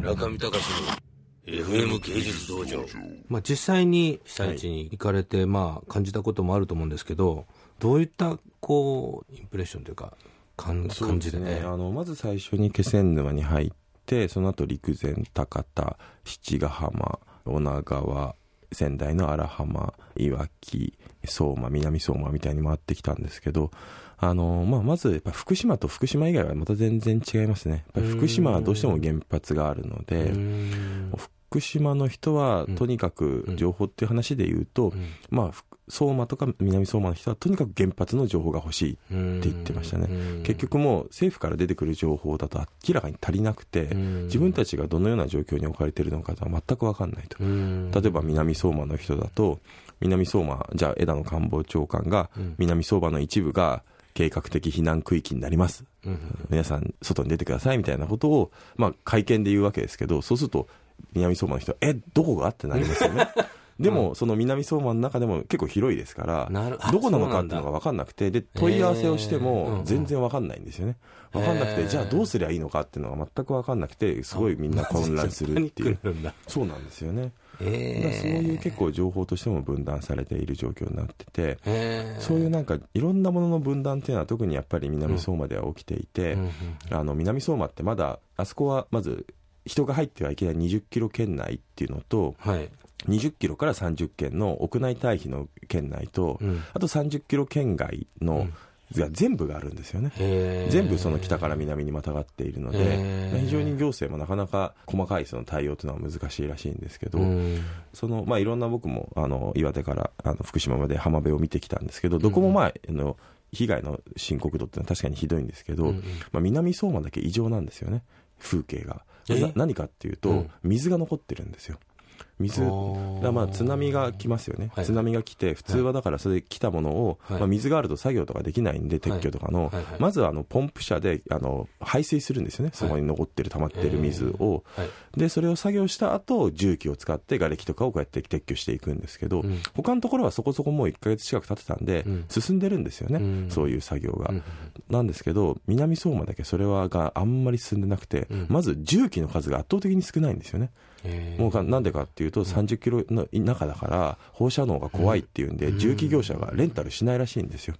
中見隆の FM 芸術道場。まあ、実際に被災地に行かれて、まあ、感じたこともあると思うんですけど、どういったこうインプレッションというか、感感じでね。あのまず最初に気仙沼に入って、その後陸前高田、七ヶ浜、女川、仙台の荒浜、いわき、相馬、南相馬みたいに回ってきたんですけど、あのまあ、まずやっぱ福島と福島以外はまた全然違いますね。やっぱり福島はどうしても原発があるので、福島の人はとにかく情報っていう話で言うと、まあ、相馬とか南相馬の人はとにかく原発の情報が欲しいって言ってましたね。結局もう政府から出てくる情報だと明らかに足りなくて、自分たちがどのような状況に置かれているのかとは全く分かんないと。例えば南相馬の人だと、南相馬、じゃあ枝野官房長官が、南相馬の一部が計画的避難区域になります。皆さん外に出てくださいみたいなことを、まあ会見で言うわけですけど、そうすると南相馬の人は、え、どこが？ってなりますよね。でも、その南相馬の中でも結構広いですから、どこなのかっていうのが分かんなくて、で、問い合わせをしても全然分かんないんですよね。分かんなくて、じゃあどうすりゃいいのかっていうのが全く分かんなくて、すごいみんな混乱するっていう。そうなんですよね。えそういう結構情報としても分断されている状況になってて、そういうなんかいろんなものの分断っていうのは特にやっぱり南相馬では起きていて、あの南相馬ってまだ、あそこはまず人が入ってはいけない20キロ圏内っていうのと、はい、20キロから30県の屋内退避の圏内と、うん、あと30キロ圏外の、が全部があるんですよね。全部その北から南にまたがっているので、非常に行政もなかなか細かいその対応というのは難しいらしいんですけど、その、まあいろんな僕も、あの、岩手からあの福島まで浜辺を見てきたんですけど、どこもまあ、あの、被害の深刻度っていうのは確かにひどいんですけど、うんうん、まあ南相馬だけ異常なんですよね、風景が。何かっていうと、水が残ってるんですよ。水だまあ津波が来ますよね、はい、津波が来て、普通はだからそれで来たものを、はい、まあ、水があると作業とかできないんで、撤去とかの、はい、まずあのポンプ車であの排水するんですよね、そこに残ってる、溜まってる水を、でそれを作業した後重機を使って瓦礫とかをこうやって撤去していくんですけど、うん、他のところはそこそこもう1か月近く経ってたんで、うん、進んでるんですよね、うん、そういう作業が。なんですけど、南相馬だけそれはがあんまり進んでなくて、まず重機の数が圧倒的に少ないんですよね。もうなんでかっていうと、30キロの中だから、放射能が怖いっていうんで、重機業者がレンタルしないらしいんですよ、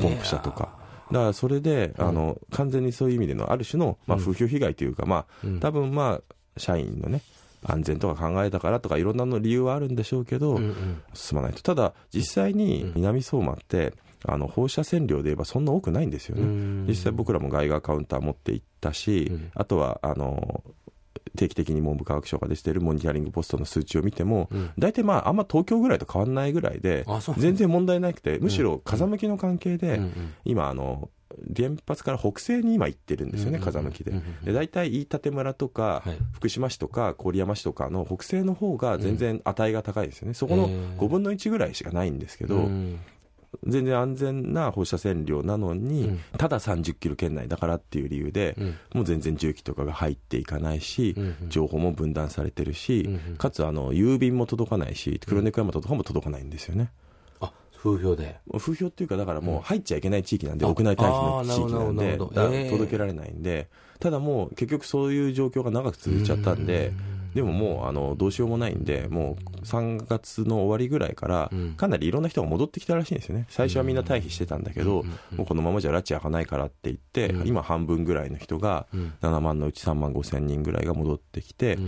ポンプ車とか。だからそれで、あの完全にそういう意味でのある種の、まあ、風評被害というか、まあ多分まあ社員のね、安全とか考えたからとか、いろんなの理由はあるんでしょうけど、進まないと。ただ、実際に南相馬って、あの放射線量で言えばそんな多くないんですよね。実際僕らもガイガーカウンター持って行ったし、あとは、あの、定期的に文部科学省が出しているモニタリングポストの数値を見ても、大体まあ、あんま東京ぐらいと変わらないぐらいで、全然問題なくて、むしろ風向きの関係で、今、あの、原発から北西に今行ってるんですよね、風向きで。で、大体飯舘村とか、福島市とか郡山市とかの北西の方が全然値が高いですよね。そこの5分の1ぐらいしかないんですけど、全然安全な放射線量なのに、うん、ただ30キロ圏内だからっていう理由で、うん、もう全然重機とかが入っていかないし、うんうん、情報も分断されてるし、うんうん、かつあの郵便も届かないし、黒猫山とかも届かないんですよね。あ風評で。風評っていうか、だからもう入っちゃいけない地域なんで、屋内退避の地域なんで、えー、届けられないんで、ただもう結局そういう状況が長く続いちゃったんで、でももうあのどうしようもないんで、もう3月の終わりぐらいから、かなりいろんな人が戻ってきたらしいんですよね、最初はみんな退避してたんだけど、もうこのままじゃ拉致開かないからって言って、今、半分ぐらいの人が、7万のうち3万5千人ぐらいが戻ってきて、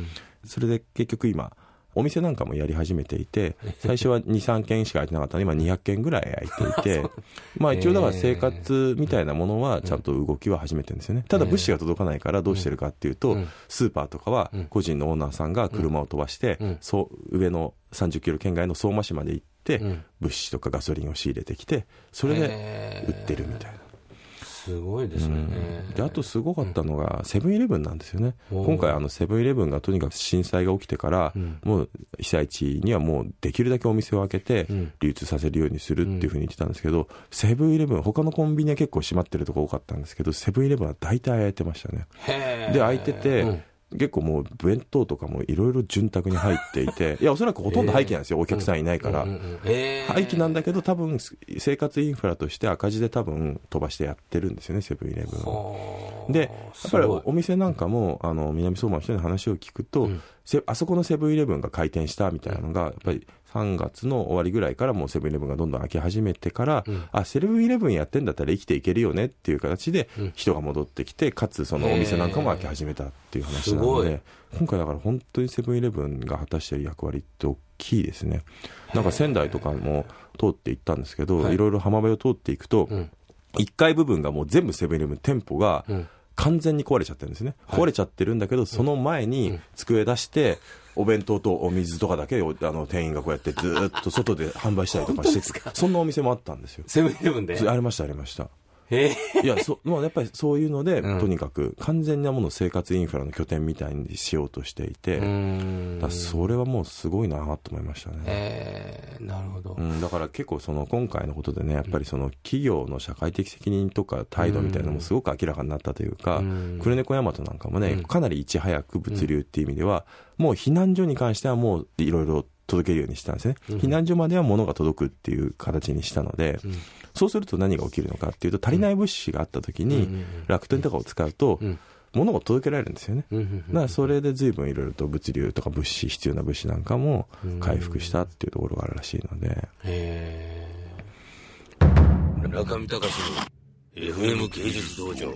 それで結局今、お店なんかもやり始めていて、最初は2、3件しか開いてなかったので、今200件ぐらい開いていて、まあ一応だから生活みたいなものはちゃんと動きは始めてるんですよね。ただ物資が届かないからどうしてるかっていうと、スーパーとかは個人のオーナーさんが車を飛ばして、そう上の30キロ圏外の相馬市まで行って、物資とかガソリンを仕入れてきて、それで売ってるみたいな。すごいですね、うん、であとすごかったのがセブンイレブンなんですよね、今回あのセブンイレブンがとにかく震災が起きてから、うん、もう被災地にはもうできるだけお店を開けて流通させるようにするっていうふうに言ってたんですけど、セブンイレブン他のコンビニは結構閉まってるとこ多かったんですけどセブンイレブンは大体開いてましたね。で開いてて、結構もう弁当とかもいろいろ潤沢に入っていて、いや、おそらくほとんど廃棄なんですよ、お客さんいないから。廃棄なんだけど、多分生活インフラとして赤字で多分飛ばしてやってるんですよね、セブンイレブンは。でやっぱりお店なんかもあの南相馬の人に話を聞くと、うん。せあそこのセブンイレブンが開店したみたいなのがやっぱり3月の終わりぐらいからもうセブンイレブンがどんどん開き始めてから、うん。あセブンイレブンやってんだったら生きていけるよねっていう形でうん。人が戻ってきてかつそのお店なんかも開き始めたっていう話なので今回だから本当にセブンイレブンが果たしている役割って大きいですね。なんか仙台とかも通って行ったんですけど、はい。いろいろ浜辺を通っていくと、うん。1階部分がもう全部セブンイレブン店舗がうん。完全に壊れちゃってるんですね、はい。壊れちゃってるんだけどその前に机出してお弁当とお水とかだけをあの店員がこうやってずーっと外で販売したりとかしててそんなお店もあったんですよ。セブンイレブンで？ありましたありましたいやそ、まあ、やっぱりそういうので、うん。とにかく完全なものを生活インフラの拠点みたいにしようとしていて、だからそれはもうすごいなと思いましたね、えー、なるほど、うん、だから結構その今回のことでねやっぱりその企業の社会的責任とか態度みたいなのもすごく明らかになったというか、うん。クルネコヤマトなんかもね、うん。かなりいち早く物流っていう意味では、もう避難所に関してはもういろいろ届けるようにしたんですね、うん。避難所までは物が届くっていう形にしたので、うん。そうすると何が起きるのかっていうと足りない物資があった時に、うん。楽天とかを使うと、うん。物が届けられるんですよね、うん。うん。だからそれで随分いろいろと物流とか物資必要な物資なんかも回復したっていうところがあるらしいので、へ中見隆の FM 芸術道場。